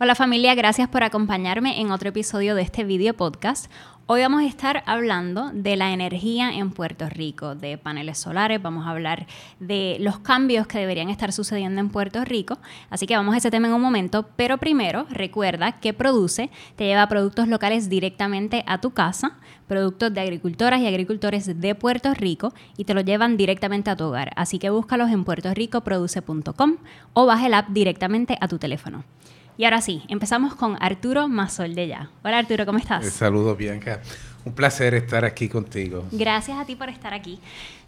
Hola familia, gracias por acompañarme en otro episodio de este video podcast. Hoy vamos a estar hablando de la energía en Puerto Rico, de paneles solares, vamos a hablar de los cambios que deberían estar sucediendo en Puerto Rico, así que vamos a ese tema en un momento, pero primero recuerda que Produce te lleva productos locales directamente a tu casa, productos de agricultoras y agricultores de Puerto Rico y te los llevan directamente a tu hogar, así que búscalos en puertoricoproduce.com o baja el app directamente a tu teléfono. Y ahora sí, empezamos con Arturo Mazol de Ya. Hola Arturo, ¿cómo estás? Saludos, Bianca. Un placer estar aquí contigo. Gracias a ti por estar aquí.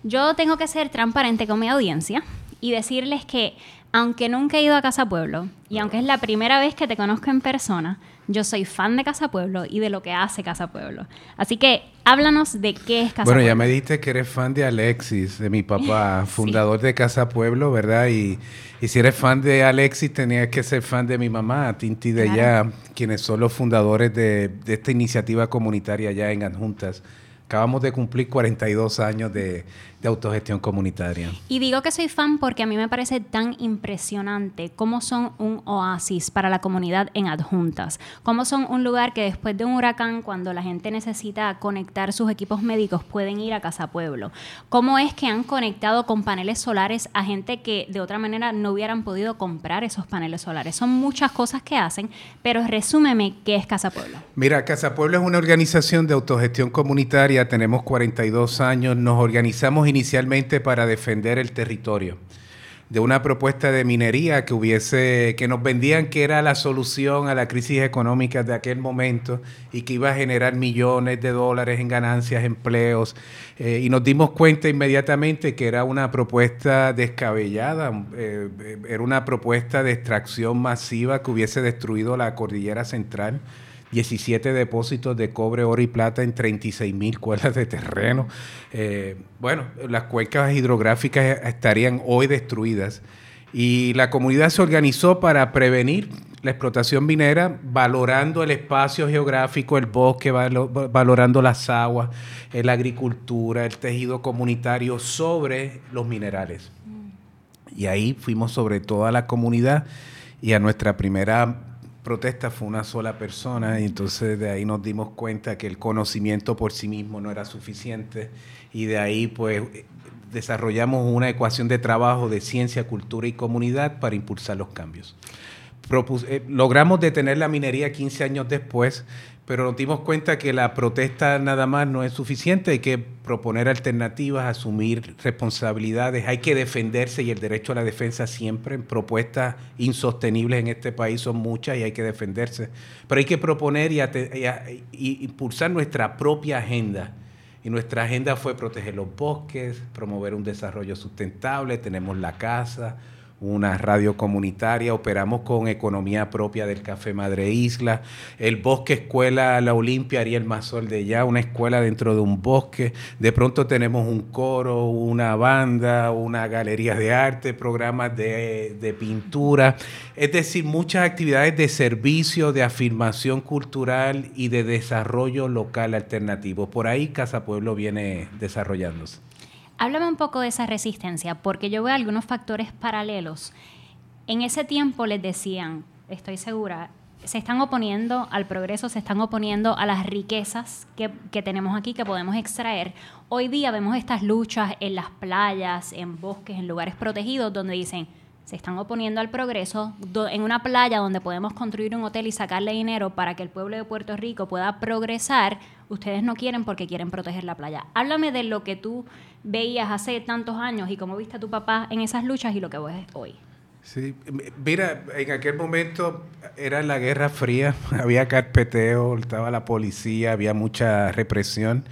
Yo tengo que ser transparente con mi audiencia y decirles que aunque nunca he ido a Casa Pueblo y aunque es la primera vez que te conozco en persona, yo soy fan de Casa Pueblo y de lo que hace Casa Pueblo. Así que háblanos de qué es Casa Pueblo. Bueno, ya me dijiste que eres fan de Alexis, de mi papá, fundador de Casa Pueblo, ¿verdad? Y, si eres fan de Alexis, tenías que ser fan de mi mamá, Tinti de Ya, quienes son los fundadores de, de esta iniciativa comunitaria allá en Adjuntas. Acabamos de cumplir 42 años de, de autogestión comunitaria. Y digo que soy fan porque a mí me parece tan impresionante cómo son un oasis para la comunidad en adjuntas, cómo son un lugar que después de un huracán, cuando la gente necesita conectar sus equipos médicos, pueden ir a Casa Pueblo, cómo es que han conectado con paneles solares a gente que de otra manera no hubieran podido comprar esos paneles solares. Son muchas cosas que hacen, pero resúmeme qué es Casa Pueblo. Mira, Casa Pueblo es una organización de autogestión comunitaria, tenemos 42 años, nos organizamos inicialmente para defender el territorio de una propuesta de minería que hubiese, que nos vendían que era la solución a la crisis económica de aquel momento y que iba a generar millones de dólares en ganancias, empleos, eh, y nos dimos cuenta inmediatamente que era una propuesta descabellada, eh, era una propuesta de extracción masiva que hubiese destruido la cordillera central 17 depósitos de cobre, oro y plata en 36 mil cuerdas de terreno. Eh, bueno, las cuencas hidrográficas estarían hoy destruidas y la comunidad se organizó para prevenir la explotación minera, valorando el espacio geográfico, el bosque, valorando las aguas, la agricultura, el tejido comunitario sobre los minerales. Y ahí fuimos sobre toda la comunidad y a nuestra primera protesta fue una sola persona y entonces de ahí nos dimos cuenta que el conocimiento por sí mismo no era suficiente y de ahí pues desarrollamos una ecuación de trabajo de ciencia, cultura y comunidad para impulsar los cambios. Eh, logramos detener la minería 15 años después, pero nos dimos cuenta que la protesta nada más no es suficiente, hay que proponer alternativas, asumir responsabilidades, hay que defenderse y el derecho a la defensa siempre, propuestas insostenibles en este país son muchas y hay que defenderse, pero hay que proponer y, y impulsar nuestra propia agenda. Y nuestra agenda fue proteger los bosques, promover un desarrollo sustentable, tenemos la casa, una radio comunitaria, operamos con economía propia del Café Madre Isla, el Bosque Escuela La Olimpia Ariel Mazol de ya, una escuela dentro de un bosque, de pronto tenemos un coro, una banda, una galería de arte, programas de, de pintura, es decir, muchas actividades de servicio, de afirmación cultural y de desarrollo local alternativo. Por ahí Casa Pueblo viene desarrollándose. Háblame un poco de esa resistencia, porque yo veo algunos factores paralelos. En ese tiempo les decían, estoy segura, se están oponiendo al progreso, se están oponiendo a las riquezas que, que, tenemos aquí, que podemos extraer. Hoy día vemos estas luchas en las playas, en bosques, en lugares protegidos, donde dicen, se están oponiendo al progreso, en una playa donde podemos construir un hotel y sacarle dinero para que el pueblo de Puerto Rico pueda progresar, ustedes no quieren porque quieren proteger la playa. Háblame de lo que tú veías hace tantos años y cómo viste a tu papá en esas luchas y lo que ves hoy. Sí, mira, en aquel momento era la Guerra Fría, había carpeteo, estaba la policía, había mucha represión.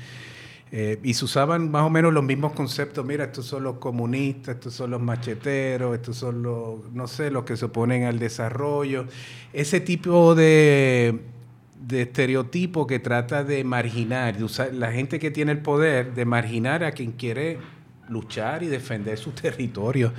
Eh, y se usaban más o menos los mismos conceptos. Mira, estos son los comunistas, estos son los macheteros, estos son los, no sé, los que se oponen al desarrollo. Ese tipo de, de estereotipo que trata de marginar, de usar, la gente que tiene el poder, de marginar a quien quiere luchar y defender su territorio.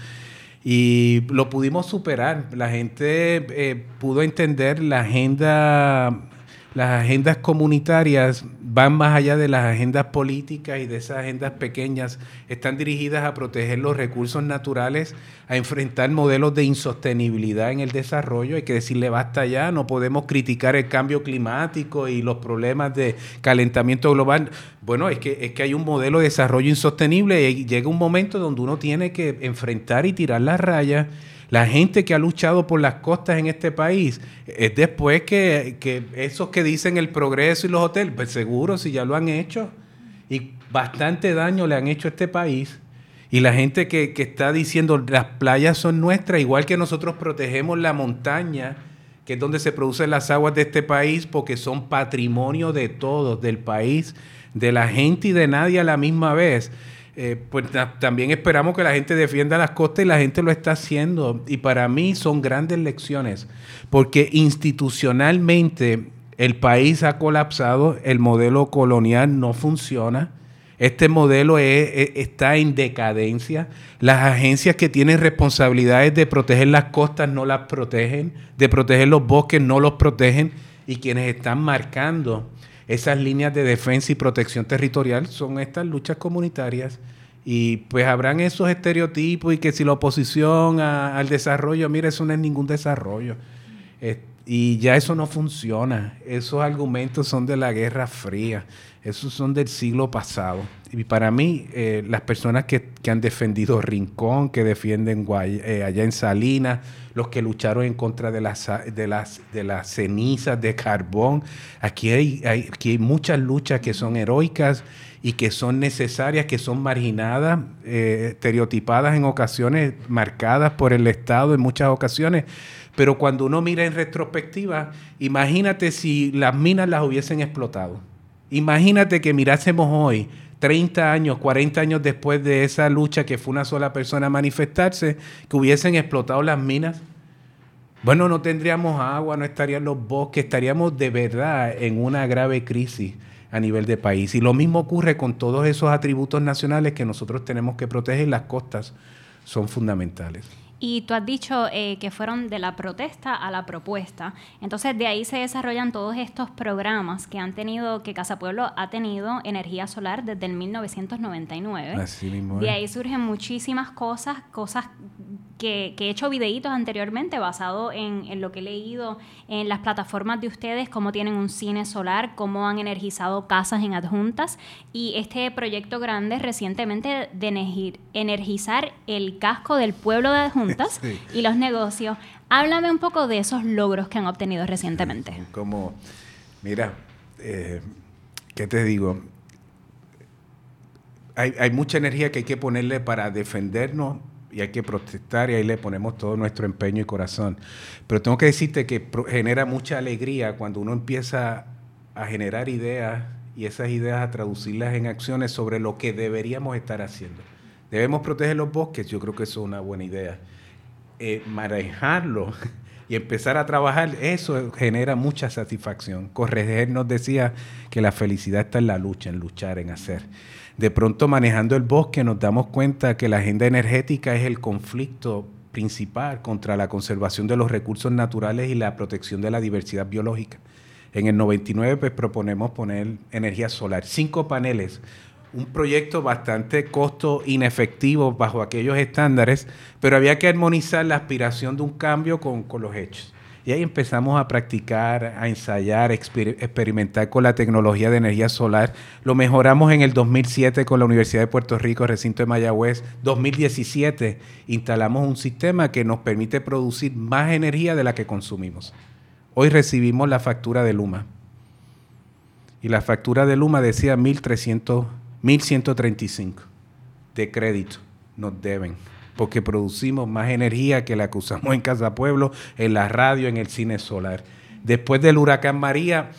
Y lo pudimos superar. La gente eh, pudo entender la agenda, las agendas comunitarias van más allá de las agendas políticas y de esas agendas pequeñas, están dirigidas a proteger los recursos naturales, a enfrentar modelos de insostenibilidad en el desarrollo. Hay que decirle basta ya, no podemos criticar el cambio climático y los problemas de calentamiento global. Bueno, es que, es que hay un modelo de desarrollo insostenible y llega un momento donde uno tiene que enfrentar y tirar las rayas la gente que ha luchado por las costas en este país es después que, esos que dicen el progreso y los hoteles, pues seguro si ya lo han hecho. Y bastante daño le han hecho a este país. Y la gente que, que está diciendo las playas son nuestras, igual que nosotros protegemos la montaña, que es donde se producen las aguas de este país, porque son patrimonio de todos, del país, de la gente y de nadie a la misma vez. Eh, pues también esperamos que la gente defienda las costas y la gente lo está haciendo. Y para mí son grandes lecciones, porque institucionalmente el país ha colapsado, el modelo colonial no funciona. Este modelo está en decadencia. Las agencias que tienen responsabilidades de proteger las costas no las protegen, de proteger los bosques no los protegen y quienes están marcando esas líneas de defensa y protección territorial son estas luchas comunitarias. Y pues habrán esos estereotipos y que si la oposición al desarrollo, mira, eso no es ningún desarrollo. Y ya eso no funciona. Esos argumentos son de la Guerra Fría. Esos son del siglo pasado. Y para mí, eh, las personas que, han defendido Rincón, que defienden eh, allá en Salinas, los que lucharon en contra de las, de las, de las cenizas de carbón, aquí hay, aquí hay muchas luchas que son heroicas y que son necesarias, que son marginadas, eh, estereotipadas en ocasiones, marcadas por el Estado en muchas ocasiones. Pero cuando uno mira en retrospectiva, imagínate si las minas las hubiesen explotado Imagínate que mirásemos hoy, 30 años, 40 años después de esa lucha que fue una sola persona manifestarse, que hubiesen explotado las minas. Bueno, no tendríamos agua, no estarían los bosques, estaríamos de verdad en una grave crisis a nivel de país. Y lo mismo ocurre con todos esos atributos nacionales que nosotros tenemos que proteger. Las costas son fundamentales. Y tú has dicho eh, que fueron de la protesta a la propuesta. Entonces, de ahí se desarrollan todos estos programas que han tenido, que Casa Pueblo ha tenido energía solar desde el 1999. Así mismo. De ahí surgen muchísimas cosas, cosas que, he hecho videitos anteriormente basado en, lo que he leído en las plataformas de ustedes, cómo tienen un cine solar, cómo han energizado casas en adjuntas y este proyecto grande recientemente de energizar el casco del pueblo de adjuntas y los negocios. Háblame un poco de esos logros que han obtenido recientemente. Como, mira, eh, ¿qué te digo? Hay, hay mucha energía que hay que ponerle para defendernos y hay que protestar y ahí le ponemos todo nuestro empeño y corazón. Pero tengo que decirte que genera mucha alegría cuando uno empieza a generar ideas y esas ideas a traducirlas en acciones sobre lo que deberíamos estar haciendo. Debemos proteger los bosques, yo creo que eso es una buena idea. Eh, manejarlo y empezar a trabajar, eso genera mucha satisfacción. Correger nos decía que la felicidad está en la lucha, en luchar, en hacer de pronto manejando el bosque nos damos cuenta que la agenda energética es el conflicto principal contra la conservación de los recursos naturales y la protección de la diversidad biológica. En el 99 pues, proponemos poner energía solar, cinco paneles, un proyecto bastante costo inefectivo bajo aquellos estándares, pero había que armonizar la aspiración de un cambio con, con los hechos. Y ahí empezamos a practicar, a ensayar, experimentar con la tecnología de energía solar. Lo mejoramos en el 2007 con la Universidad de Puerto Rico, recinto de Mayagüez. 2017 instalamos un sistema que nos permite producir más energía de la que consumimos. Hoy recibimos la factura de Luma. Y la factura de Luma decía 1.300, 1.135 de crédito nos deben porque producimos más energía que la que usamos en Casa Pueblo, en la radio, en el cine solar. Después del huracán María,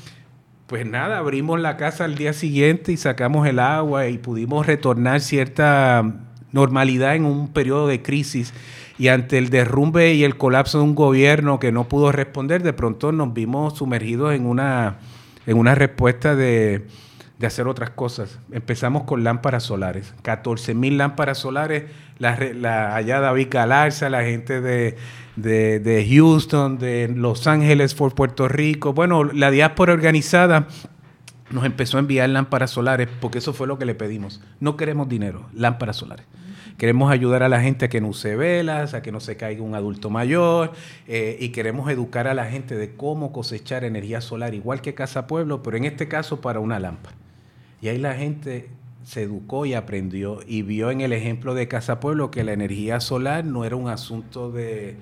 pues nada, abrimos la casa al día siguiente y sacamos el agua y pudimos retornar cierta normalidad en un periodo de crisis. Y ante el derrumbe y el colapso de un gobierno que no pudo responder, de pronto nos vimos sumergidos en una, en una respuesta de, de hacer otras cosas. Empezamos con lámparas solares, 14 mil lámparas solares, la, la, allá David Galarza, la gente de, de, Houston, de Los Ángeles, por Puerto Rico, bueno, la diáspora organizada nos empezó a enviar lámparas solares porque eso fue lo que le pedimos. No queremos dinero, lámparas solares. Queremos ayudar a la gente a que no use velas, a que no se caiga un adulto mayor eh, y queremos educar a la gente de cómo cosechar energía solar, igual que Casa Pueblo, pero en este caso para una lámpara. Y ahí la gente se educó y aprendió y vio en el ejemplo de Casa Pueblo que la energía solar no era un asunto de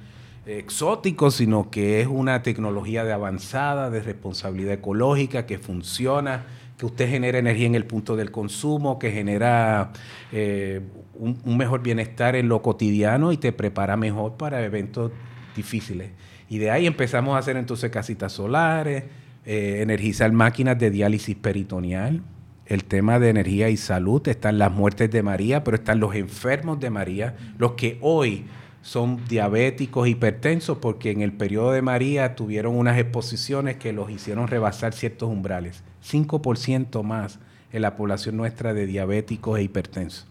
exótico, sino que es una tecnología de avanzada, de responsabilidad ecológica, que funciona, que usted genera energía en el punto del consumo, que genera eh, un, mejor bienestar en lo cotidiano y te prepara mejor para eventos difíciles. Y de ahí empezamos a hacer entonces casitas solares, eh, energizar máquinas de diálisis peritoneal. El tema de energía y salud, están las muertes de María, pero están los enfermos de María, los que hoy son diabéticos, hipertensos, porque en el periodo de María tuvieron unas exposiciones que los hicieron rebasar ciertos umbrales. 5% más en la población nuestra de diabéticos e hipertensos.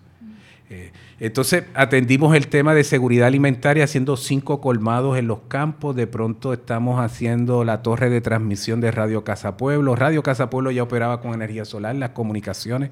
Eh, entonces atendimos el tema de seguridad alimentaria haciendo cinco colmados en los campos. De pronto estamos haciendo la torre de transmisión de Radio Casa Pueblo. Radio Casa Pueblo ya operaba con energía solar, las comunicaciones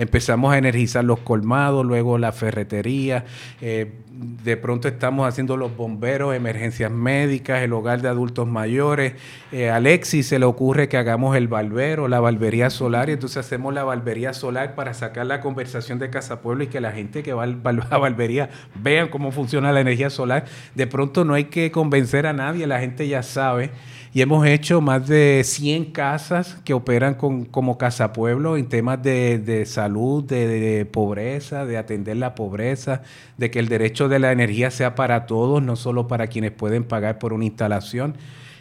empezamos a energizar los colmados, luego la ferretería, eh, de pronto estamos haciendo los bomberos, emergencias médicas, el hogar de adultos mayores. Eh, a Alexis se le ocurre que hagamos el balbero, la barbería solar, y entonces hacemos la barbería solar para sacar la conversación de Casa Pueblo y que la gente que va a la barbería vean cómo funciona la energía solar. De pronto no hay que convencer a nadie, la gente ya sabe y hemos hecho más de 100 casas que operan como Casa Pueblo en temas de, salud, de, pobreza, de atender la pobreza, de que el derecho de la energía sea para todos, no solo para quienes pueden pagar por una instalación.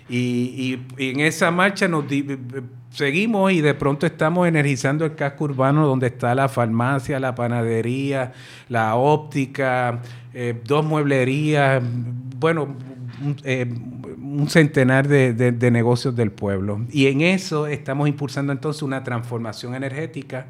Y, en esa marcha nos seguimos y de pronto estamos energizando el casco urbano donde está la farmacia, la panadería, la óptica, eh, dos mueblerías, bueno, eh, un centenar de, negocios del pueblo. Y en eso estamos impulsando entonces una transformación energética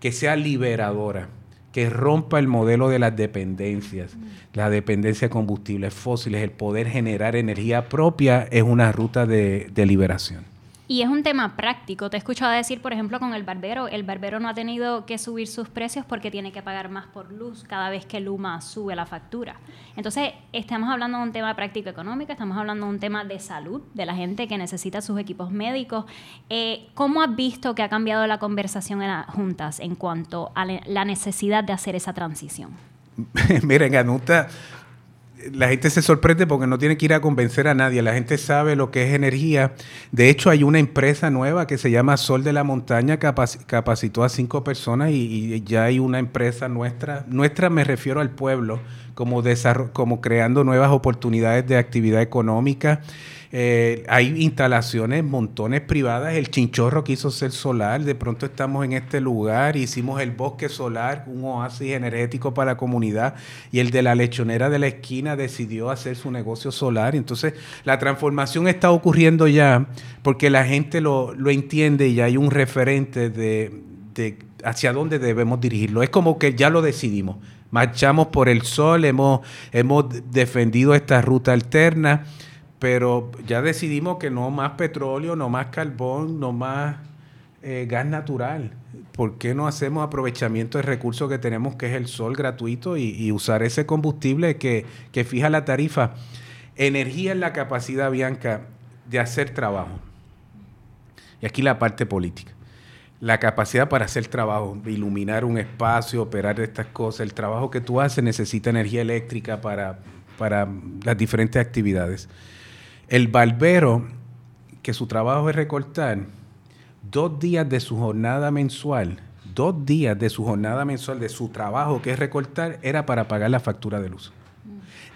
que sea liberadora, que rompa el modelo de las dependencias, la dependencia de combustibles fósiles, el poder generar energía propia es una ruta de liberación. Y es un tema práctico. Te he escuchado decir, por ejemplo, con el barbero, el barbero no ha tenido que subir sus precios porque tiene que pagar más por luz cada vez que Luma sube la factura. Entonces, estamos hablando de un tema práctico económico, estamos hablando de un tema de salud, de la gente que necesita sus equipos médicos. Eh, ¿Cómo has visto que ha cambiado la conversación en las juntas en cuanto a la necesidad de hacer esa transición? Miren, Anuta, la gente se sorprende porque no tiene que ir a convencer a nadie. La gente sabe lo que es energía. De hecho, hay una empresa nueva que se llama Sol de la Montaña, capacitó a cinco personas y, ya hay una empresa nuestra. Nuestra me refiero al pueblo, como, como creando nuevas oportunidades de actividad económica. Eh, hay instalaciones, montones privadas. El chinchorro quiso ser solar. De pronto estamos en este lugar. Hicimos el bosque solar, un oasis energético para la comunidad. Y el de la lechonera de la esquina decidió hacer su negocio solar. Entonces, la transformación está ocurriendo ya porque la gente lo, entiende y hay un referente de hacia dónde debemos dirigirlo. Es como que ya lo decidimos. Marchamos por el sol, hemos, hemos defendido esta ruta alterna pero ya decidimos que no más petróleo, no más carbón, no más eh, gas natural. ¿Por qué no hacemos aprovechamiento del recurso que tenemos, que es el sol gratuito, y, usar ese combustible que, que, fija la tarifa? Energía es la capacidad, Bianca, de hacer trabajo. Y aquí la parte política. La capacidad para hacer trabajo, iluminar un espacio, operar estas cosas. El trabajo que tú haces necesita energía eléctrica para, para las diferentes actividades. El barbero, que su trabajo es recortar, dos días de su jornada mensual, dos días de su jornada mensual, de su trabajo que es recortar, era para pagar la factura de luz.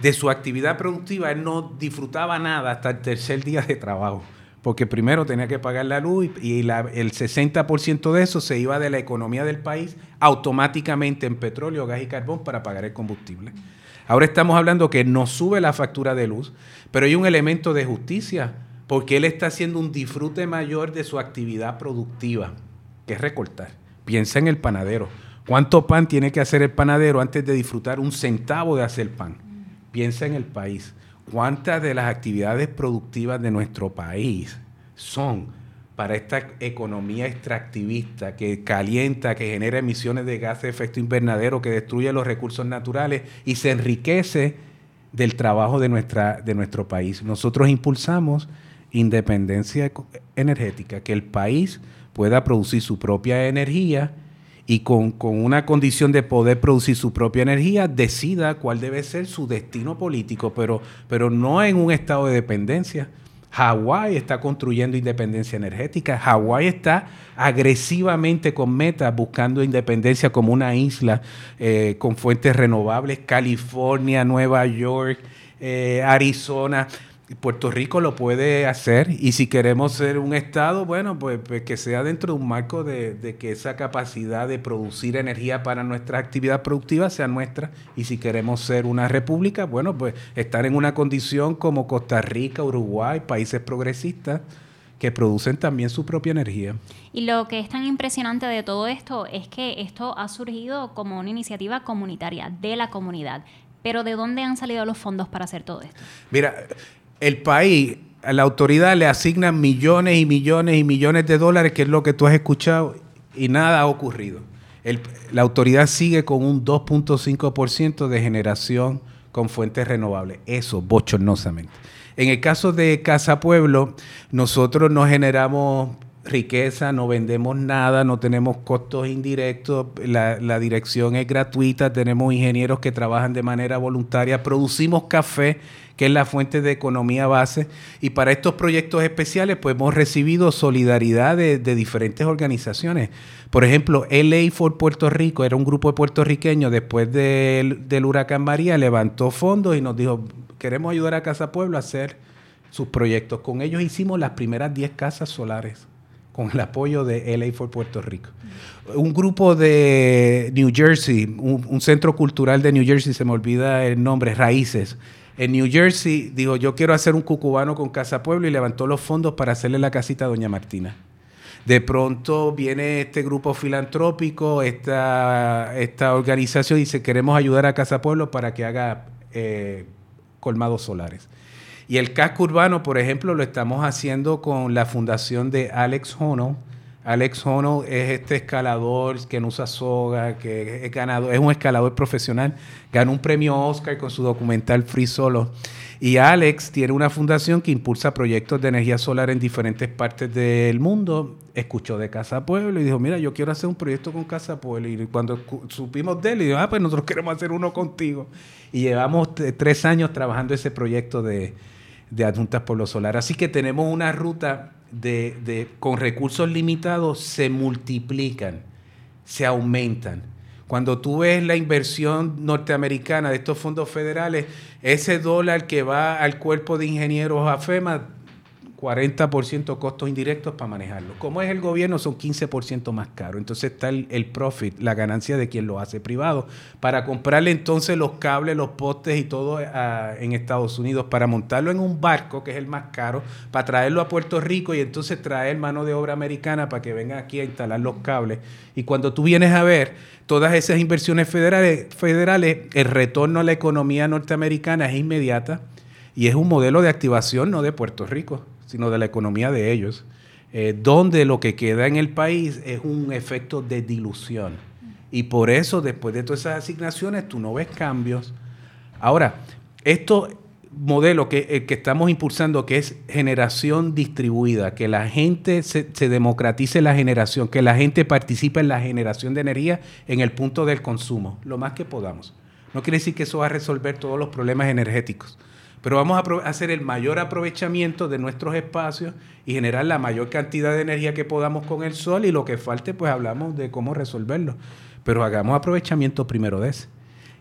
De su actividad productiva, él no disfrutaba nada hasta el tercer día de trabajo, porque primero tenía que pagar la luz y el 60% de eso se iba de la economía del país automáticamente en petróleo, gas y carbón para pagar el combustible. Ahora estamos hablando que no sube la factura de luz, pero hay un elemento de justicia, porque él está haciendo un disfrute mayor de su actividad productiva, que es recortar. Piensa en el panadero. ¿Cuánto pan tiene que hacer el panadero antes de disfrutar un centavo de hacer pan? Piensa en el país. ¿Cuántas de las actividades productivas de nuestro país son para esta economía extractivista que calienta, que genera emisiones de gases de efecto invernadero, que destruye los recursos naturales y se enriquece del trabajo de, nuestra, de nuestro país. Nosotros impulsamos independencia energética, que el país pueda producir su propia energía y con, con, una condición de poder producir su propia energía, decida cuál debe ser su destino político, pero, pero no en un estado de dependencia. Hawái está construyendo independencia energética. Hawái está agresivamente con metas buscando independencia como una isla eh, con fuentes renovables. California, Nueva York, eh, Arizona. Puerto Rico lo puede hacer y si queremos ser un Estado, bueno, pues, pues que sea dentro de un marco de, que esa capacidad de producir energía para nuestra actividad productiva sea nuestra y si queremos ser una república, bueno, pues estar en una condición como Costa Rica, Uruguay, países progresistas que producen también su propia energía. Y lo que es tan impresionante de todo esto es que esto ha surgido como una iniciativa comunitaria de la comunidad. Pero ¿de dónde han salido los fondos para hacer todo esto? Mira, el país, la autoridad le asignan millones y millones y millones de dólares, que es lo que tú has escuchado, y nada ha ocurrido. la autoridad sigue con un 2.5% de generación con fuentes renovables. Eso, bochornosamente. En el caso de Casa Pueblo, nosotros no generamos riqueza, no vendemos nada, no tenemos costos indirectos, la, la, dirección es gratuita, tenemos ingenieros que trabajan de manera voluntaria, producimos café que es la fuente de economía base. Y para estos proyectos especiales, pues hemos recibido solidaridad de, diferentes organizaciones. Por ejemplo, LA for Puerto Rico era un grupo de puertorriqueños después del, del huracán María, levantó fondos y nos dijo, queremos ayudar a Casa Pueblo a hacer sus proyectos. Con ellos hicimos las primeras 10 casas solares con el apoyo de LA for Puerto Rico. Un grupo de New Jersey, un, centro cultural de New Jersey, se me olvida el nombre, Raíces, en New Jersey dijo, yo quiero hacer un cucubano con Casa Pueblo y levantó los fondos para hacerle la casita a Doña Martina. De pronto viene este grupo filantrópico, esta, esta organización dice, queremos ayudar a Casa Pueblo para que haga eh, colmados solares. Y el casco urbano, por ejemplo, lo estamos haciendo con la fundación de Alex Hono, Alex Hono es este escalador que no usa soga, que es ganado, es un escalador profesional, ganó un premio Oscar con su documental Free Solo. Y Alex tiene una fundación que impulsa proyectos de energía solar en diferentes partes del mundo. Escuchó de Casa Pueblo y dijo, mira, yo quiero hacer un proyecto con Casa Pueblo. Y cuando supimos de él, dijo, ah, pues nosotros queremos hacer uno contigo. Y llevamos tres años trabajando ese proyecto de, de Adjuntas Pueblo Solar. Así que tenemos una ruta de, con recursos limitados se multiplican, se aumentan. Cuando tú ves la inversión norteamericana de estos fondos federales, ese dólar que va al cuerpo de ingenieros AFEMA 40% costos indirectos para manejarlo. Como es el gobierno, son 15% más caro. Entonces está el, profit, la ganancia de quien lo hace privado, para comprarle entonces los cables, los postes y todo en Estados Unidos, para montarlo en un barco, que es el más caro, para traerlo a Puerto Rico y entonces traer mano de obra americana para que venga aquí a instalar los cables. Y cuando tú vienes a ver todas esas inversiones federales, federales el retorno a la economía norteamericana es inmediata y es un modelo de activación no de Puerto Rico sino de la economía de ellos, eh, donde lo que queda en el país es un efecto de dilución. Y por eso, después de todas esas asignaciones, tú no ves cambios. Ahora, esto modelo que, eh, que estamos impulsando, que es generación distribuida, que la gente se, se, democratice la generación, que la gente participe en la generación de energía en el punto del consumo, lo más que podamos. No quiere decir que eso va a resolver todos los problemas energéticos, pero vamos a hacer el mayor aprovechamiento de nuestros espacios y generar la mayor cantidad de energía que podamos con el sol y lo que falte, pues hablamos de cómo resolverlo. Pero hagamos aprovechamiento primero de ese.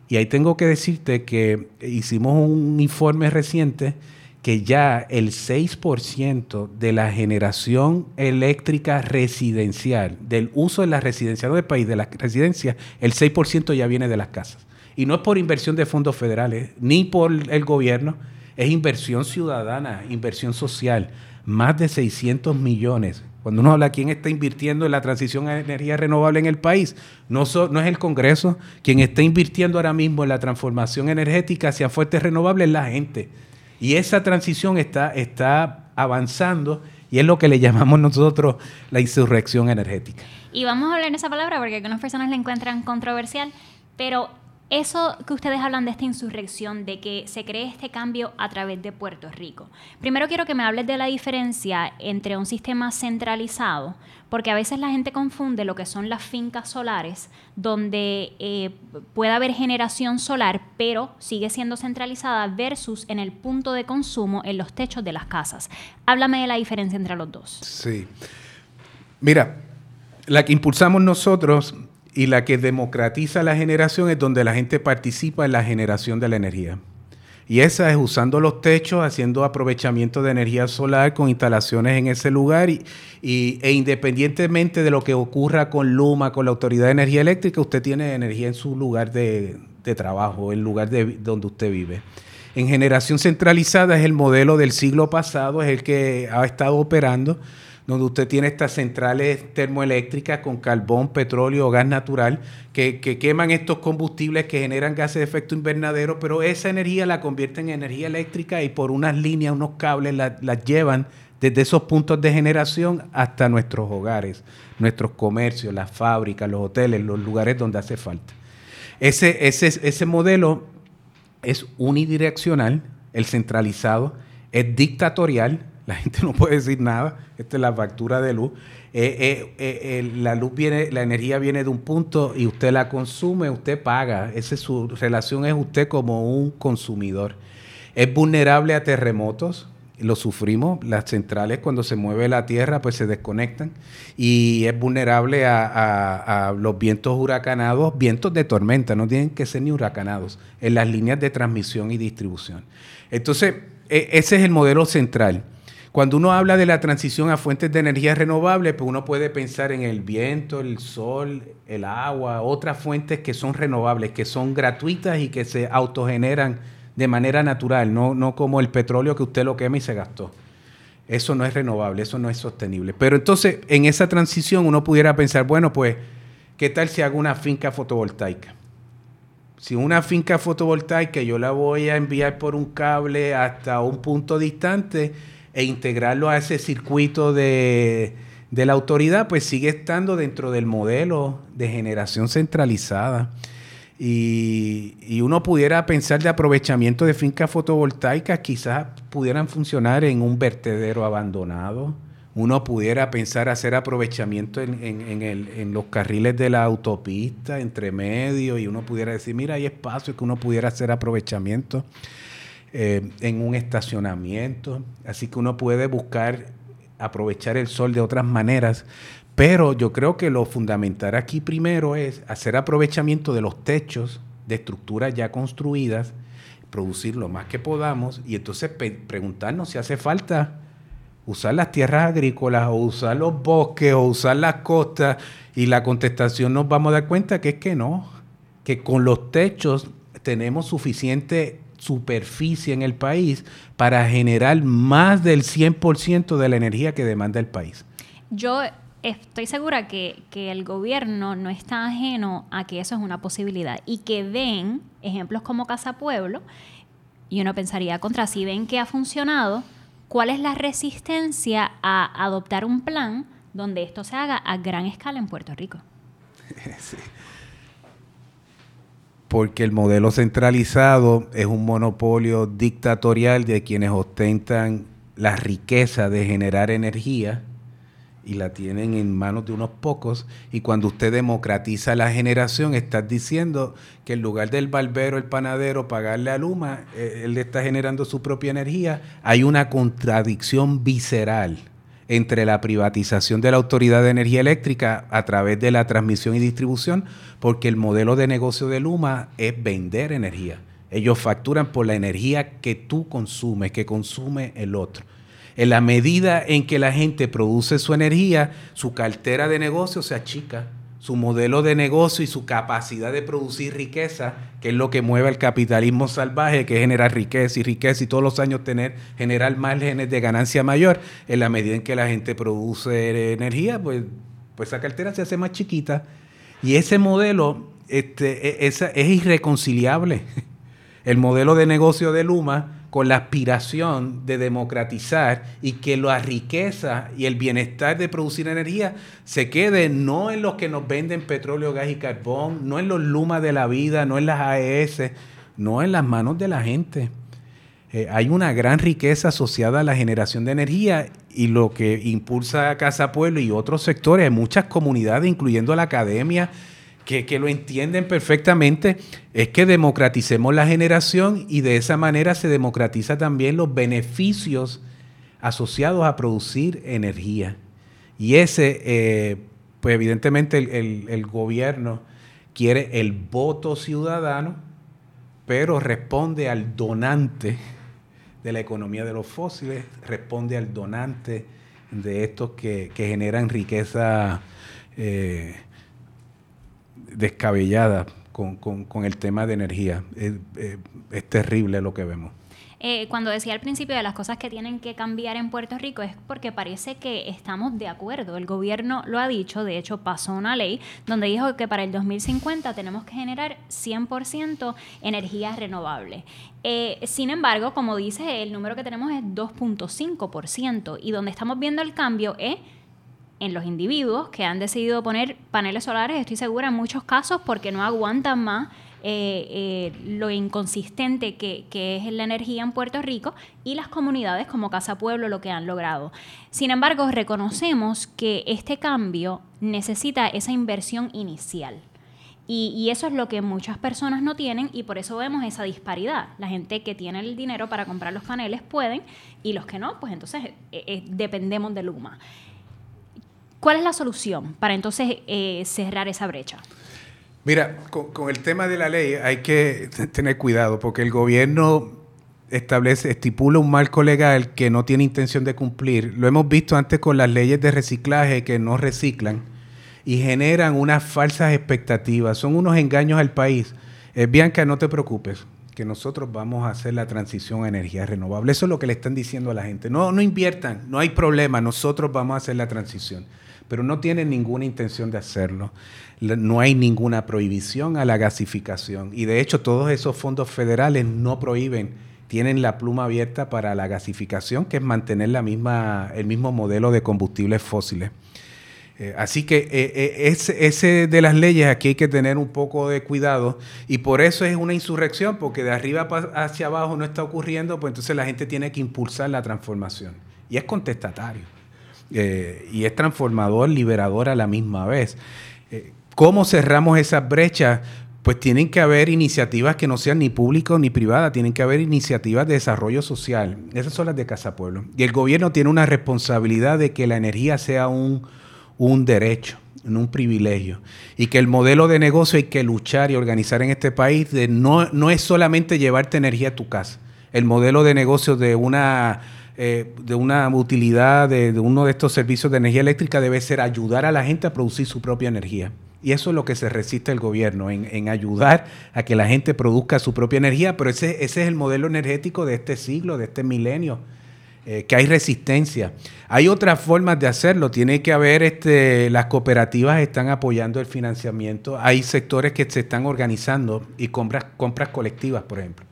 Y ahí tengo que decirte que hicimos un informe reciente que ya el 6% de la generación eléctrica residencial, del uso de la residencia, no del país, de la residencia, el 6% ya viene de las casas. Y no es por inversión de fondos federales, ni por el gobierno, es inversión ciudadana, inversión social, más de 600 millones. Cuando uno habla quién está invirtiendo en la transición a energía renovable en el país, no, no es el Congreso, quien está invirtiendo ahora mismo en la transformación energética hacia fuentes renovables es la gente. Y esa transición está, está avanzando Y es lo que le llamamos nosotros la insurrección energética. Y vamos a hablar de esa palabra porque algunas personas la encuentran controversial, pero eso que ustedes hablan de esta insurrección, de que se cree este cambio a través de Puerto Rico. Primero quiero que me hables de la diferencia entre un sistema centralizado, porque a veces la gente confunde lo que son las fincas solares, donde eh, puede haber generación solar, pero sigue siendo centralizada, versus en el punto de consumo en los techos de las casas. Háblame de la diferencia entre los dos. Sí. Mira, la que impulsamos nosotros y la que democratiza la generación es donde la gente participa en la generación de la energía. Y esa es usando los techos, haciendo aprovechamiento de energía solar con instalaciones en ese lugar y, e independientemente de lo que ocurra con Luma, con la Autoridad de Energía Eléctrica, usted tiene energía en su lugar de, trabajo, en el lugar de donde usted vive. En generación centralizada es el modelo del siglo pasado, es el que ha estado operando donde usted tiene estas centrales termoeléctricas con carbón, petróleo o gas natural que, queman estos combustibles que generan gases de efecto invernadero, pero esa energía la convierten en energía eléctrica y por unas líneas, unos cables las llevan desde esos puntos de generación hasta nuestros hogares, nuestros comercios, las fábricas, los hoteles, los lugares donde hace falta. Ese, ese, ese modelo es unidireccional, el centralizado, es dictatorial, la gente no puede decir nada, esta es la factura de luz. Eh, eh, eh, la luz viene, la energía viene de un punto y usted la consume, usted paga. Esa es su relación, es usted como un consumidor. Es vulnerable a terremotos, lo sufrimos. Las centrales cuando se mueve la tierra pues se desconectan y es vulnerable a, los vientos huracanados, vientos de tormenta, no tienen que ser ni huracanados, en las líneas de transmisión y distribución. Entonces, e, ese es el modelo central. Cuando uno habla de la transición a fuentes de energía renovable, pues uno puede pensar en el viento, el sol, el agua, otras fuentes que son renovables, que son gratuitas y que se autogeneran de manera natural, no, no como el petróleo que usted lo quema y se gastó. Eso no es renovable, eso no es sostenible. Pero entonces, en esa transición uno pudiera pensar, bueno, pues, ¿qué tal si hago una finca fotovoltaica? Si una finca fotovoltaica yo la voy a enviar por un cable hasta un punto distante, e integrarlo a ese circuito de, la autoridad, pues sigue estando dentro del modelo de generación centralizada. Y, uno pudiera pensar de aprovechamiento de fincas fotovoltaicas, quizás pudieran funcionar en un vertedero abandonado. Uno pudiera pensar hacer aprovechamiento en, los carriles de la autopista, entre medio, y uno pudiera decir, mira, hay espacio que uno pudiera hacer aprovechamiento. Eh, en un estacionamiento. Así que uno puede buscar aprovechar el sol de otras maneras. Pero yo creo que lo fundamental aquí primero es hacer aprovechamiento de los techos de estructuras ya construidas, producir lo más que podamos y entonces preguntarnos si hace falta usar las tierras agrícolas o usar los bosques o usar las costas y la contestación nos vamos a dar cuenta que es que no, que con los techos tenemos suficiente superficie en el país para generar más del 100% de la energía que demanda el país. Yo estoy segura que, que, el gobierno no está ajeno a que eso es una posibilidad y que ven ejemplos como Casa Pueblo y uno pensaría contra si ven que ha funcionado, ¿cuál es la resistencia a adoptar un plan donde esto se haga a gran escala en Puerto Rico? sí porque el modelo centralizado es un monopolio dictatorial de quienes ostentan la riqueza de generar energía y la tienen en manos de unos pocos. Y cuando usted democratiza la generación, estás diciendo que en lugar del barbero, el panadero, pagarle a Luma, eh, él está generando su propia energía. Hay una contradicción visceral entre la privatización de la Autoridad de Energía Eléctrica a través de la transmisión y distribución, porque el modelo de negocio de Luma es vender energía. Ellos facturan por la energía que tú consumes, que consume el otro. En la medida en que la gente produce su energía, su cartera de negocio se achica su modelo de negocio y su capacidad de producir riqueza, que es lo que mueve al capitalismo salvaje, que es generar riqueza y riqueza y todos los años tener, generar márgenes de ganancia mayor, en la medida en que la gente produce energía, pues, pues esa cartera se hace más chiquita. Y ese modelo este, e, es irreconciliable. El modelo de negocio de Luma con la aspiración de democratizar y que la riqueza y el bienestar de producir energía se quede no en los que nos venden petróleo, gas y carbón, no en los lumas de la vida, no en las AES, no en las manos de la gente. Eh, hay una gran riqueza asociada a la generación de energía y lo que impulsa a Casa Pueblo y otros sectores, muchas comunidades, incluyendo la academia, que, que, lo entienden perfectamente, es que democraticemos la generación y de esa manera se democratiza también los beneficios asociados a producir energía. Y ese, eh, pues evidentemente el, el gobierno quiere el voto ciudadano, pero responde al donante de la economía de los fósiles, responde al donante de estos que, generan riqueza eh, descabellada con, el tema de energía. es terrible lo que vemos. Eh, cuando decía al principio de las cosas que tienen que cambiar en Puerto Rico es porque parece que estamos de acuerdo. El gobierno lo ha dicho, de hecho pasó una ley donde dijo que para el 2050 tenemos que generar 100% energía renovable. Eh, sin embargo, como dice, el número que tenemos es 2.5% y donde estamos viendo el cambio es en los individuos que han decidido poner paneles solares, estoy segura en muchos casos porque no aguantan más eh, eh, lo inconsistente que, es la energía en Puerto Rico y las comunidades como Casa Pueblo lo que han logrado. Sin embargo, reconocemos que este cambio necesita esa inversión inicial. Y, eso es lo que muchas personas no tienen y por eso vemos esa disparidad. La gente que tiene el dinero para comprar los paneles pueden y los que no, pues entonces eh, dependemos de Luma. ¿Cuál es la solución para entonces cerrar esa brecha? Mira, con, el tema de la ley hay que tener cuidado porque el gobierno establece, estipula un marco legal que no tiene intención de cumplir. Lo hemos visto antes con las leyes de reciclaje que no reciclan y generan unas falsas expectativas. Son unos engaños al país. Eh, Bianca, no te preocupes, que nosotros vamos a hacer la transición a energía renovable. Eso es lo que le están diciendo a la gente. No, no inviertan, no hay problema, nosotros vamos a hacer la transición. Pero no tienen ninguna intención de hacerlo no hay ninguna prohibición a la gasificación. Y de hecho todos esos fondos federales no prohíben, tienen la pluma abierta para la gasificación, que es mantener la misma, el mismo modelo de combustibles fósiles. Eh, así que eh, eh, ese, de las leyes aquí hay que tener un poco de cuidado y por eso es una insurrección, porque de arriba hacia abajo no está ocurriendo, pues entonces la gente tiene que impulsar la transformación. Y es contestatario. Y es transformador, liberador a la misma vez. ¿Cómo cerramos esas brechas? Pues tienen que haber iniciativas que no sean ni públicas ni privadas, tienen que haber iniciativas de desarrollo social. Esas son las de Casa Pueblo. Y el gobierno tiene una responsabilidad de que la energía sea un, un derecho, un privilegio. Y que el modelo de negocio hay que luchar y organizar en este país de no, no es solamente llevarte energía a tu casa. El modelo de negocio de una eh, de una utilidad de, uno de estos servicios de energía eléctrica debe ser ayudar a la gente a producir su propia energía. Y eso es lo que se resiste el gobierno, en, ayudar a que la gente produzca su propia energía, pero ese, ese es el modelo energético de este siglo, de este milenio, eh, que hay resistencia. Hay otras formas de hacerlo, tiene que haber, este, las cooperativas están apoyando el financiamiento, hay sectores que se están organizando y compras, compras colectivas, por ejemplo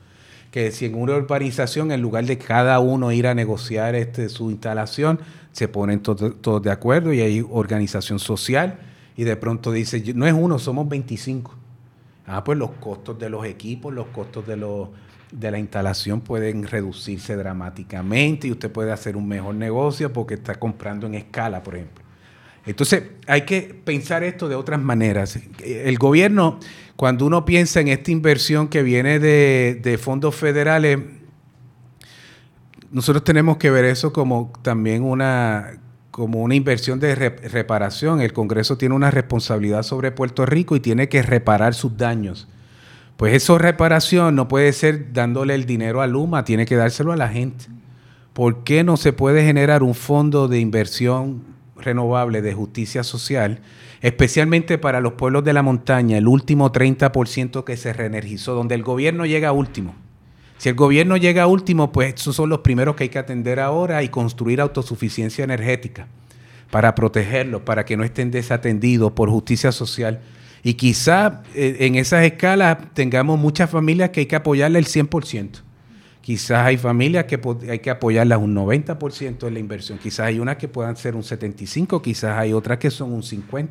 que si en una urbanización, en lugar de cada uno ir a negociar este, su instalación, se ponen todos de acuerdo y hay organización social y de pronto dice, no es uno, somos 25. Ah, pues los costos de los equipos, los costos de, de la instalación pueden reducirse dramáticamente y usted puede hacer un mejor negocio porque está comprando en escala, por ejemplo. Entonces, hay que pensar esto de otras maneras. El gobierno, cuando uno piensa en esta inversión que viene de, fondos federales, nosotros tenemos que ver eso como también una, como una inversión de reparación. El Congreso tiene una responsabilidad sobre Puerto Rico y tiene que reparar sus daños. Pues esa reparación no puede ser dándole el dinero a Luma, tiene que dárselo a la gente. ¿Por qué no se puede generar un fondo de inversión renovable de justicia social, especialmente para los pueblos de la montaña, el último 30% que se reenergizó, donde el gobierno llega último. Si el gobierno llega último, pues esos son los primeros que hay que atender ahora y construir autosuficiencia energética para protegerlos, para que no estén desatendidos por justicia social. Y quizá eh, en esas escalas tengamos muchas familias que hay que apoyarle el 100%, Quizás hay familias que hay que apoyarlas un 90% de la inversión. Quizás hay unas que puedan ser un 75%, quizás hay otras que son un 50%.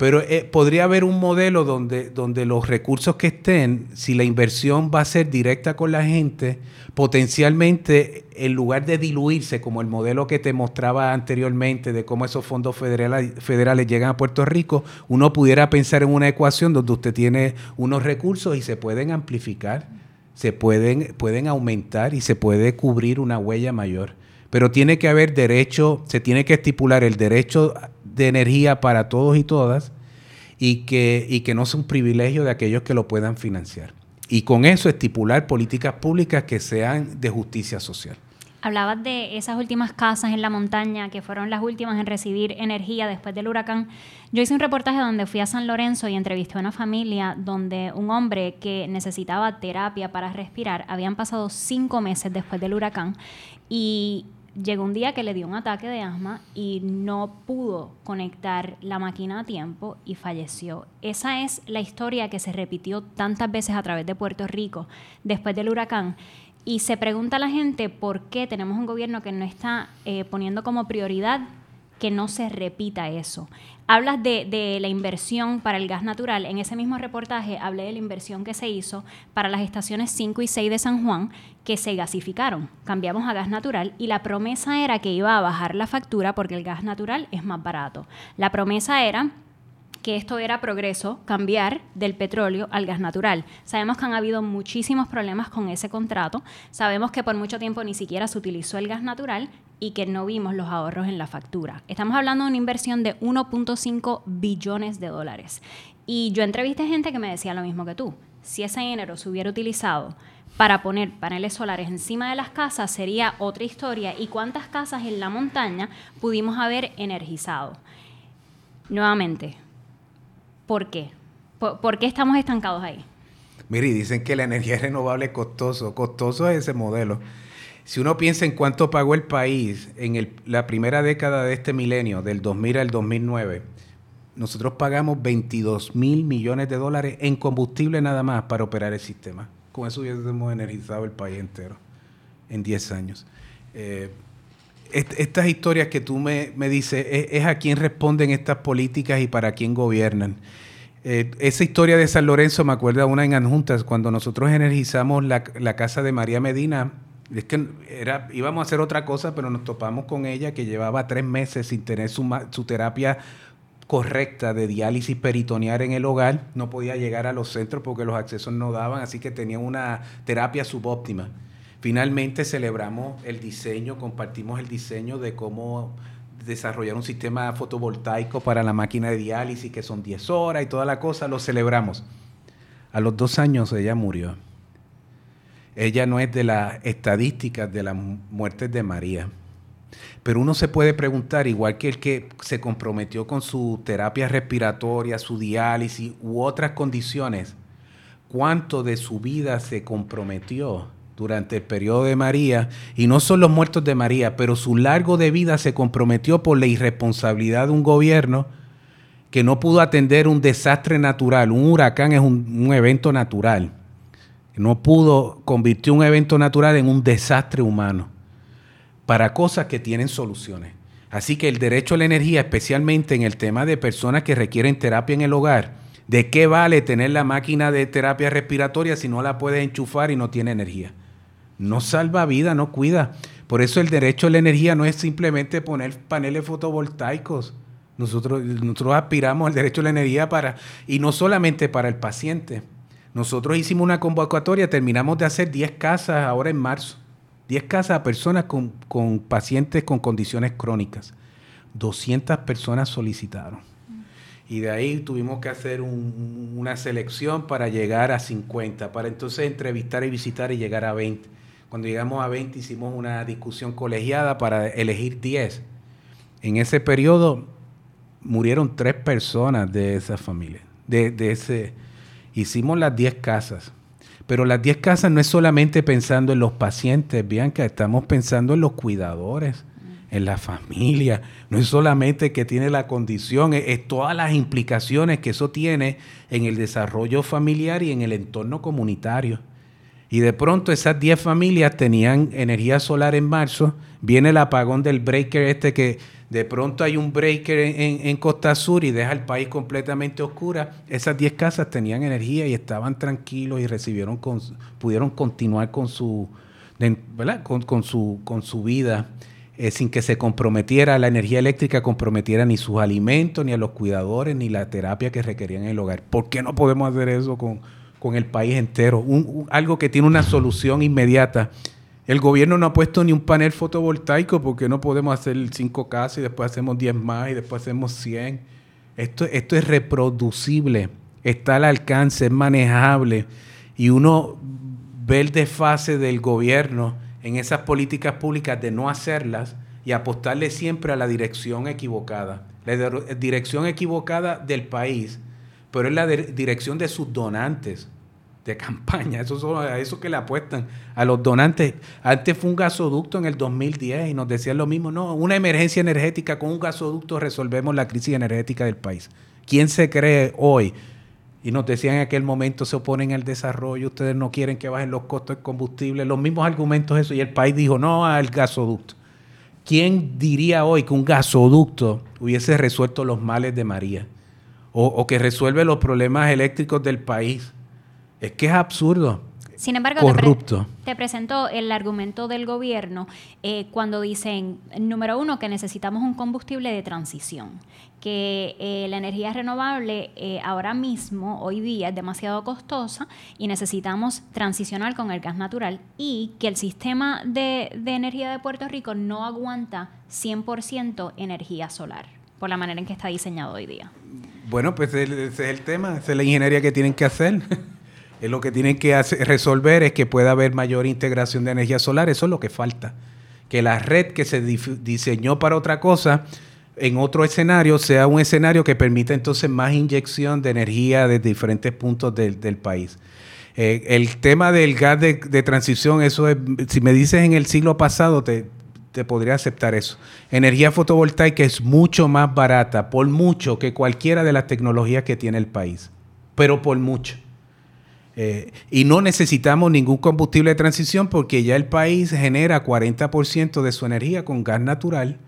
Pero eh, podría haber un modelo donde, donde los recursos que estén, si la inversión va a ser directa con la gente, potencialmente, en lugar de diluirse, como el modelo que te mostraba anteriormente de cómo esos fondos federales llegan a Puerto Rico, uno pudiera pensar en una ecuación donde usted tiene unos recursos y se pueden amplificar, se pueden, pueden aumentar y se puede cubrir una huella mayor. Pero tiene que haber derecho, se tiene que estipular el derecho de energía para todos y todas y que, y que no sea un privilegio de aquellos que lo puedan financiar. Y con eso estipular políticas públicas que sean de justicia social. Hablabas de esas últimas casas en la montaña que fueron las últimas en recibir energía después del huracán. Yo hice un reportaje donde fui a San Lorenzo y entrevisté a una familia donde un hombre que necesitaba terapia para respirar, habían pasado cinco meses después del huracán y llegó un día que le dio un ataque de asma y no pudo conectar la máquina a tiempo y falleció. Esa es la historia que se repitió tantas veces a través de Puerto Rico después del huracán. Y se pregunta a la gente por qué tenemos un gobierno que no está eh, poniendo como prioridad que no se repita eso. Hablas de, la inversión para el gas natural. En ese mismo reportaje hablé de la inversión que se hizo para las estaciones 5 y 6 de San Juan, que se gasificaron. Cambiamos a gas natural y la promesa era que iba a bajar la factura porque el gas natural es más barato. La promesa era que esto era progreso, cambiar del petróleo al gas natural. Sabemos que han habido muchísimos problemas con ese contrato, sabemos que por mucho tiempo ni siquiera se utilizó el gas natural y que no vimos los ahorros en la factura. Estamos hablando de una inversión de 1.5 billones de dólares. Y yo entrevisté gente que me decía lo mismo que tú. Si ese dinero se hubiera utilizado para poner paneles solares encima de las casas, sería otra historia. ¿Y cuántas casas en la montaña pudimos haber energizado? Nuevamente, ¿Por qué? ¿Por, qué estamos estancados ahí? Mire, dicen que la energía renovable es costoso. Costoso es ese modelo. Si uno piensa en cuánto pagó el país en la primera década de este milenio, del 2000 al 2009, nosotros pagamos 22 mil millones de dólares en combustible nada más para operar el sistema. Con eso hubiésemos energizado el país entero en 10 años. Eh, estas historias que tú me, dices, es, a quién responden estas políticas y para quién gobiernan. Eh, esa historia de San Lorenzo me acuerda una en Anjuntas, cuando nosotros energizamos la, casa de María Medina, es que era, íbamos a hacer otra cosa, pero nos topamos con ella que llevaba tres meses sin tener su, su terapia correcta de diálisis peritoneal en el hogar, no podía llegar a los centros porque los accesos no daban, así que tenía una terapia subóptima. Finalmente celebramos el diseño, compartimos el diseño de cómo desarrollar un sistema fotovoltaico para la máquina de diálisis, que son 10 horas y toda la cosa, lo celebramos. A los dos años ella murió. Ella no es de las estadísticas de las muertes de María. Pero uno se puede preguntar, igual que el que se comprometió con su terapia respiratoria, su diálisis u otras condiciones, ¿cuánto de su vida se comprometió durante el periodo de María, y no son los muertos de María, pero su largo de vida se comprometió por la irresponsabilidad de un gobierno que no pudo atender un desastre natural. Un huracán es un, evento natural. No pudo convertir un evento natural en un desastre humano para cosas que tienen soluciones. Así que el derecho a la energía, especialmente en el tema de personas que requieren terapia en el hogar, ¿de qué vale tener la máquina de terapia respiratoria si no la puedes enchufar y no tiene energía? No salva vida, no cuida. Por eso el derecho a la energía no es simplemente poner paneles fotovoltaicos. Nosotros, nosotros aspiramos al derecho a la energía para, y no solamente para el paciente. Nosotros hicimos una convocatoria, terminamos de hacer 10 casas ahora en marzo. 10 casas a personas con, pacientes con condiciones crónicas. 200 personas solicitaron. Y de ahí tuvimos que hacer una selección para llegar a 50, para entonces entrevistar y visitar y llegar a 20. Cuando llegamos a 20 hicimos una discusión colegiada para elegir 10. En ese periodo murieron tres personas de esa familia. De, ese, hicimos las 10 casas. Pero las 10 casas no es solamente pensando en los pacientes, Bianca, estamos pensando en los cuidadores, en la familia. No es solamente que tiene la condición, es, es, todas las implicaciones que eso tiene en el desarrollo familiar y en el entorno comunitario. Y de pronto esas 10 familias tenían energía solar en marzo, viene el apagón del breaker este que de pronto hay un breaker en, Costa Sur y deja el país completamente oscura. Esas 10 casas tenían energía y estaban tranquilos y recibieron con, pudieron continuar con su, Con, su, con su vida eh, sin que se comprometiera la energía eléctrica, comprometiera ni sus alimentos, ni a los cuidadores, ni la terapia que requerían en el hogar. ¿Por qué no podemos hacer eso con, con el país entero? algo que tiene una solución inmediata el gobierno no ha puesto ni un panel fotovoltaico porque no podemos hacer cinco casas y después hacemos 10 más y después hacemos 100. Esto, esto es reproducible, está al alcance, es manejable y uno ve el desfase del gobierno en esas políticas públicas de no hacerlas y apostarle siempre a la dirección equivocada. La dirección equivocada del país, pero es la dirección de sus donantes de campaña. Eso son a eso que le apuestan a los donantes. Antes fue un gasoducto en el 2010 y nos decían lo mismo. No, una emergencia energética con un gasoducto resolvemos la crisis energética del país. ¿Quién se cree hoy? Y nos decían en aquel momento se oponen al desarrollo, ustedes no quieren que bajen los costos de combustible, los mismos argumentos eso, y el país dijo no al gasoducto. ¿Quién diría hoy que un gasoducto hubiese resuelto los males de María? O, o que resuelve los problemas eléctricos del país? Es que es absurdo. Sin embargo, Corrupto. Te, presento el argumento del gobierno eh, cuando dicen, número uno, que necesitamos un combustible de transición, que eh, la energía renovable eh, ahora mismo, hoy día, es demasiado costosa y necesitamos transicionar con el gas natural y que el sistema de, de energía de Puerto Rico no aguanta 100% energía solar, por la manera en que está diseñado hoy día. Bueno, pues ese es el tema, esa es la ingeniería que tienen que hacer. lo que tienen que resolver es que pueda haber mayor integración de energía solar. Eso es lo que falta. Que la red que se diseñó para otra cosa, en otro escenario, sea un escenario que permita entonces más inyección de energía desde diferentes puntos del, país. Eh, el tema del gas de, transición, eso es, si me dices en el siglo pasado, te, te podría aceptar eso. Energía fotovoltaica es mucho más barata, por mucho, que cualquiera de las tecnologías que tiene el país, pero por mucho. Eh, y no necesitamos ningún combustible de transición porque ya el país genera 40% de su energía con gas natural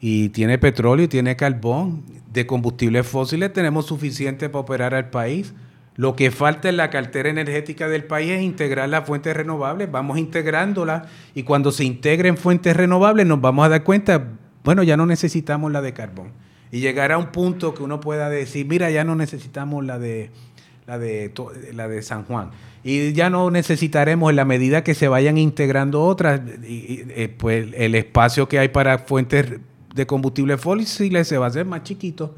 y tiene petróleo y tiene carbón. De combustibles fósiles tenemos suficiente para operar al país. Lo que falta en la cartera energética del país es integrar las fuentes renovables. Vamos integrándolas y cuando se integren fuentes renovables nos vamos a dar cuenta, bueno, ya no necesitamos la de carbón. Y llegar a un punto que uno pueda decir, mira, ya no necesitamos la de la de, la de San Juan. Y ya no necesitaremos, en la medida que se vayan integrando otras, eh, pues el espacio que hay para fuentes de combustible fósiles se va a hacer más chiquito.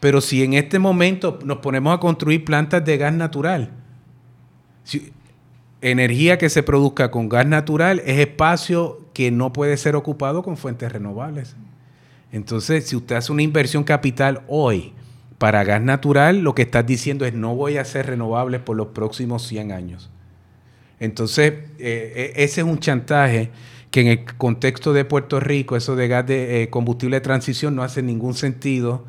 Pero si en este momento nos ponemos a construir plantas de gas natural, energía que se produzca con gas natural es espacio que no puede ser ocupado con fuentes renovables. Entonces, si usted hace una inversión capital hoy, para gas natural lo que estás diciendo es no voy a ser renovable por los próximos 100 años. Entonces, eh, e, ese es un chantaje que en el contexto de Puerto Rico, eso de gas de eh, combustible de transición no hace ningún sentido,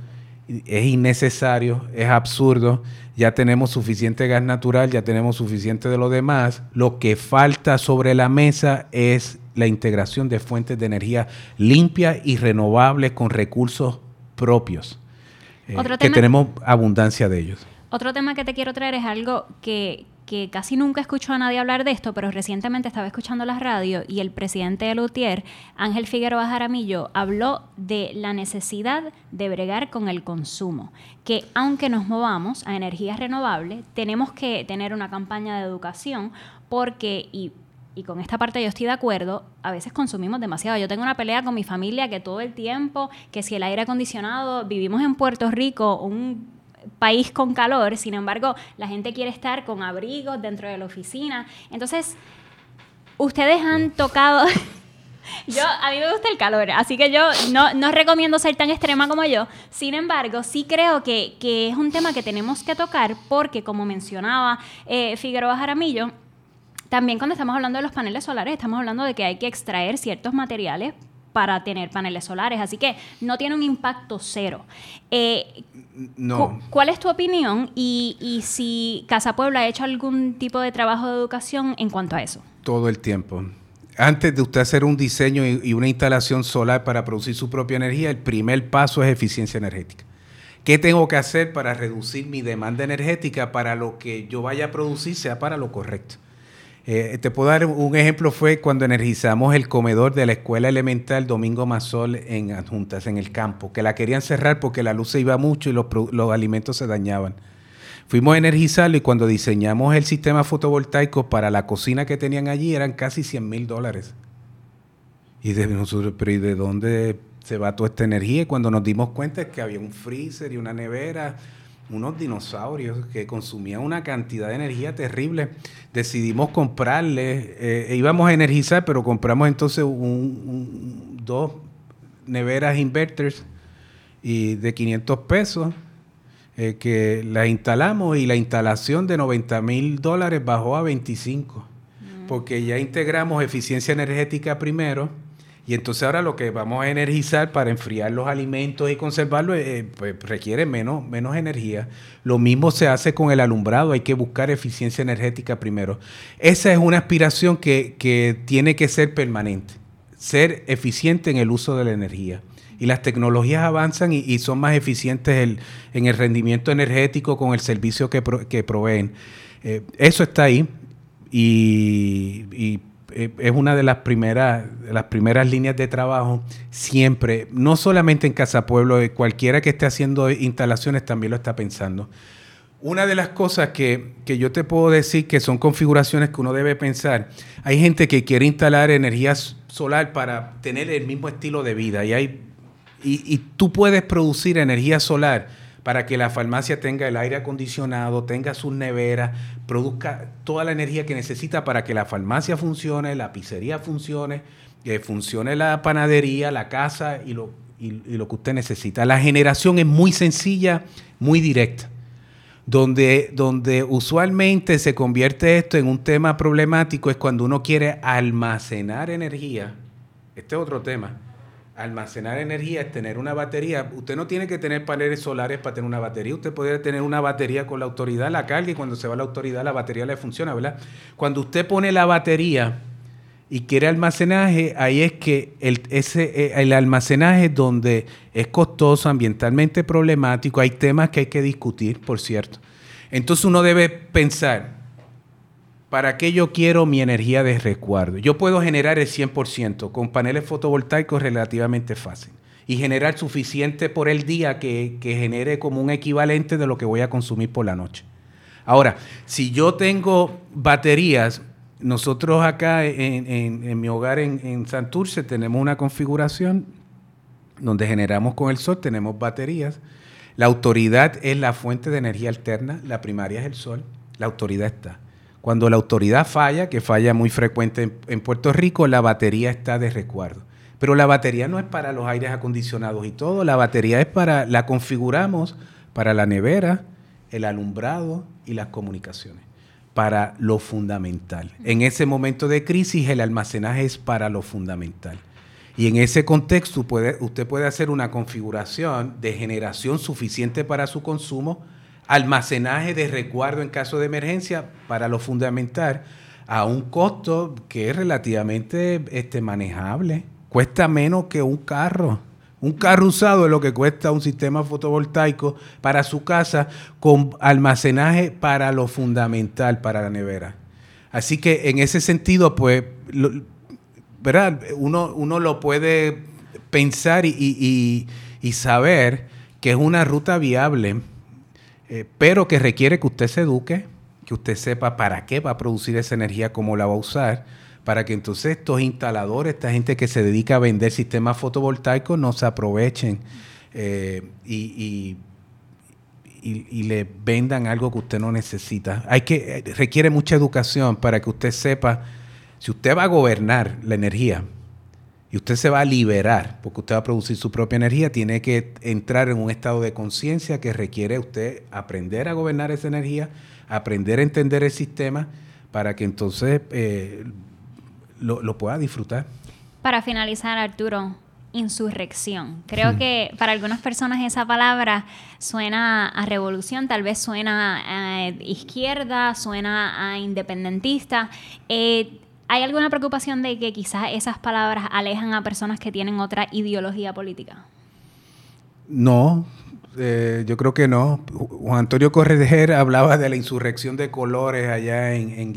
es innecesario, es absurdo, ya tenemos suficiente gas natural, ya tenemos suficiente de lo demás, lo que falta sobre la mesa es la integración de fuentes de energía limpias y renovables con recursos propios. Eh, que tenemos abundancia de ellos. Otro tema que te quiero traer es algo que, casi nunca escucho a nadie hablar de esto, pero recientemente estaba escuchando la radio y el presidente de Lutier, Ángel Figueroa Jaramillo, habló de la necesidad de bregar con el consumo, que aunque nos movamos a energías renovables, tenemos que tener una campaña de educación porque, y y con esta parte yo estoy de acuerdo, a veces consumimos demasiado. Yo tengo una pelea con mi familia que todo el tiempo, que si el aire acondicionado, vivimos en Puerto Rico, un país con calor, sin embargo, la gente quiere estar con abrigos dentro de la oficina. Entonces, ustedes han tocado... yo, a mí me gusta el calor, así que yo no, no recomiendo ser tan extrema como yo. Sin embargo, sí creo que, que es un tema que tenemos que tocar porque, como mencionaba eh, Figueroa Jaramillo, también cuando estamos hablando de los paneles solares, estamos hablando de que hay que extraer ciertos materiales para tener paneles solares. Así que no tiene un impacto cero. Eh, no. ¿Cuál es tu opinión y, y si Casa Puebla ha hecho algún tipo de trabajo de educación en cuanto a eso? Todo el tiempo. Antes de usted hacer un diseño y una instalación solar para producir su propia energía, el primer paso es eficiencia energética. ¿Qué tengo que hacer para reducir mi demanda energética para lo que yo vaya a producir sea para lo correcto? Eh, te puedo dar un ejemplo, fue cuando energizamos el comedor de la escuela elemental Domingo Mazol en Adjuntas, en el campo, que la querían cerrar porque la luz se iba mucho y los, alimentos se dañaban. Fuimos a energizarlo y cuando diseñamos el sistema fotovoltaico para la cocina que tenían allí eran casi 100 mil dólares. Y de nosotros, pero ¿y de dónde se va toda esta energía? Y cuando nos dimos cuenta es que había un freezer y una nevera, unos dinosaurios que consumían una cantidad de energía terrible. Decidimos comprarle, eh, íbamos a energizar, pero compramos entonces dos neveras inverters y de 500 pesos eh, que las instalamos y la instalación de 90 mil dólares bajó a 25 mm. porque ya integramos eficiencia energética primero y entonces ahora lo que vamos a energizar para enfriar los alimentos y conservarlos eh, pues requiere menos, menos energía. Lo mismo se hace con el alumbrado, hay que buscar eficiencia energética primero. Esa es una aspiración que, tiene que ser permanente, ser eficiente en el uso de la energía. Y las tecnologías avanzan y, son más eficientes en el rendimiento energético con el servicio que, proveen. Eh, eso está ahí y eh, es una de las primeras, las primeras líneas de trabajo siempre, no solamente en Casa Pueblo, eh, cualquiera que esté haciendo instalaciones también lo está pensando. Una de las cosas que, yo te puedo decir que son configuraciones que uno debe pensar, hay gente que quiere instalar energía solar para tener el mismo estilo de vida y, hay, y tú puedes producir energía solar para que la farmacia tenga el aire acondicionado, tenga sus neveras, produzca toda la energía que necesita para que la farmacia funcione, la pizzería funcione, funcione la panadería, la casa y lo, y, lo que usted necesita. La generación es muy sencilla, muy directa. Donde, donde, usualmente se convierte esto en un tema problemático es cuando uno quiere almacenar energía. Este es otro tema almacenar energía es tener una batería. Usted no tiene que tener paneles solares para tener una batería. Usted puede tener una batería con la autoridad, la carga y cuando se va la autoridad la batería le funciona, ¿verdad? Cuando usted pone la batería y quiere almacenaje, ahí es que el, ese, eh, el almacenaje donde es costoso, ambientalmente problemático, hay temas que hay que discutir, por cierto. Entonces uno debe pensar, ¿Para qué yo quiero mi energía de resguardo? Yo puedo generar el 100% con paneles fotovoltaicos relativamente fácil y generar suficiente por el día que, genere como un equivalente de lo que voy a consumir por la noche. Ahora, si yo tengo baterías, nosotros acá en, mi hogar en, en, Santurce tenemos una configuración donde generamos con el sol, tenemos baterías. La autoridad es la fuente de energía alterna, la primaria es el sol, la autoridad está. Cuando la autoridad falla, que falla muy frecuente en, Puerto Rico, la batería está de resguardo. Pero la batería no es para los aires acondicionados y todo, la batería es para, la configuramos para la nevera, el alumbrado y las comunicaciones, para lo fundamental. En ese momento de crisis el almacenaje es para lo fundamental. Y en ese contexto usted puede hacer una configuración de generación suficiente para su consumo, almacenaje de resguardo en caso de emergencia para lo fundamental a un costo que es relativamente este, manejable. Cuesta menos que un carro. Un carro usado es lo que cuesta un sistema fotovoltaico para su casa con almacenaje para lo fundamental para la nevera. Así que en ese sentido, pues, ¿verdad? Uno, uno lo puede pensar y saber que es una ruta viable eh, pero que requiere que usted se eduque, que usted sepa para qué va a producir esa energía, cómo la va a usar, para que entonces estos instaladores, esta gente que se dedica a vender sistemas fotovoltaicos, no se aprovechen eh, y, le vendan algo que usted no necesita. Hay que, eh, requiere mucha educación para que usted sepa, si usted va a gobernar la energía, y usted se va a liberar, porque usted va a producir su propia energía, tiene que entrar en un estado de conciencia que requiere usted aprender a gobernar esa energía, aprender a entender el sistema, para que entonces eh, lo, pueda disfrutar. Para finalizar, Arturo, insurrección. Creo hmm. que para algunas personas esa palabra suena a revolución, tal vez suena a izquierda, suena a independentista. Eh, ¿Hay alguna preocupación de que quizás esas palabras alejan a personas que tienen otra ideología política? No, eh, yo creo que no. Juan Antonio Correger hablaba de la insurrección de colores allá en, en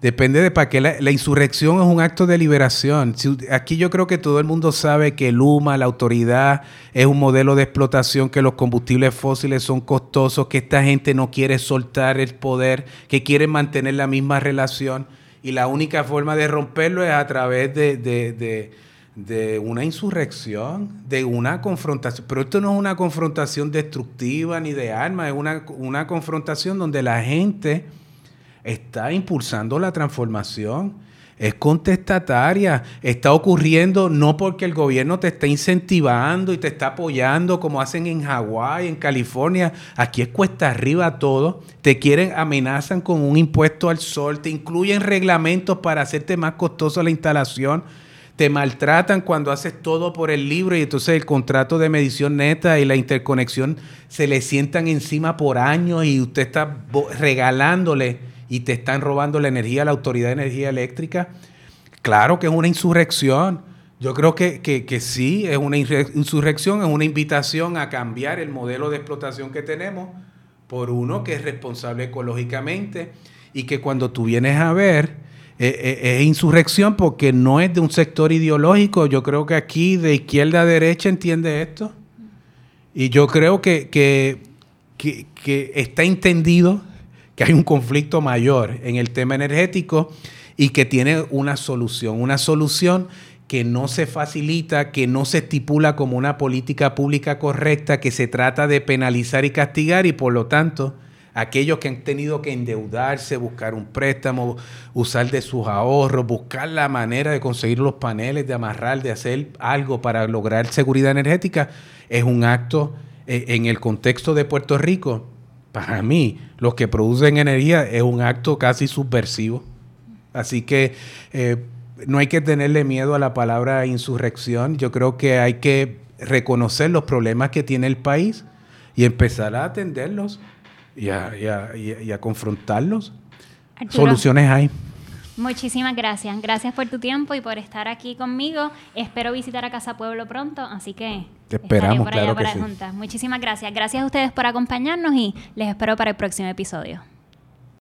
Depende de para qué. La, insurrección es un acto de liberación. aquí yo creo que todo el mundo sabe que el UMA, la autoridad, es un modelo de explotación, que los combustibles fósiles son costosos, que esta gente no quiere soltar el poder, que quiere mantener la misma relación. Y la única forma de romperlo es a través de, de una insurrección, de una confrontación. Pero esto no es una confrontación destructiva ni de armas, es una, una confrontación donde la gente está impulsando la transformación, es contestataria, está ocurriendo no porque el gobierno te está incentivando y te está apoyando como hacen en Hawái, en California, aquí es cuesta arriba todo, te quieren, amenazan con un impuesto al sol, te incluyen reglamentos para hacerte más costoso la instalación, te maltratan cuando haces todo por el libro y entonces el contrato de medición neta y la interconexión se le sientan encima por años y usted está regalándole y te están robando la energía a la Autoridad de Energía Eléctrica, claro que es una insurrección. Yo creo que, que, sí, es una insurrección, es una invitación a cambiar el modelo de explotación que tenemos por uno que es responsable ecológicamente y que cuando tú vienes a ver, eh, eh, es insurrección porque no es de un sector ideológico. Yo creo que aquí de izquierda a derecha entiende esto. Y yo creo que, que, que está entendido que hay un conflicto mayor en el tema energético y que tiene una solución, una solución que no se facilita, que no se estipula como una política pública correcta, que se trata de penalizar y castigar y por lo tanto aquellos que han tenido que endeudarse, buscar un préstamo, usar de sus ahorros, buscar la manera de conseguir los paneles, de amarrar, de hacer algo para lograr seguridad energética, es un acto eh, en el contexto de Puerto Rico para mí, los que producen energía es un acto casi subversivo. Así que eh, no hay que tenerle miedo a la palabra insurrección. Yo creo que hay que reconocer los problemas que tiene el país y empezar a atenderlos y a, confrontarlos. Soluciones hay. Muchísimas gracias. Gracias por tu tiempo y por estar aquí conmigo. Espero visitar a Casa Pueblo pronto, así que te esperamos, claro que sí. Muchísimas gracias. Gracias a ustedes por acompañarnos y les espero para el próximo episodio.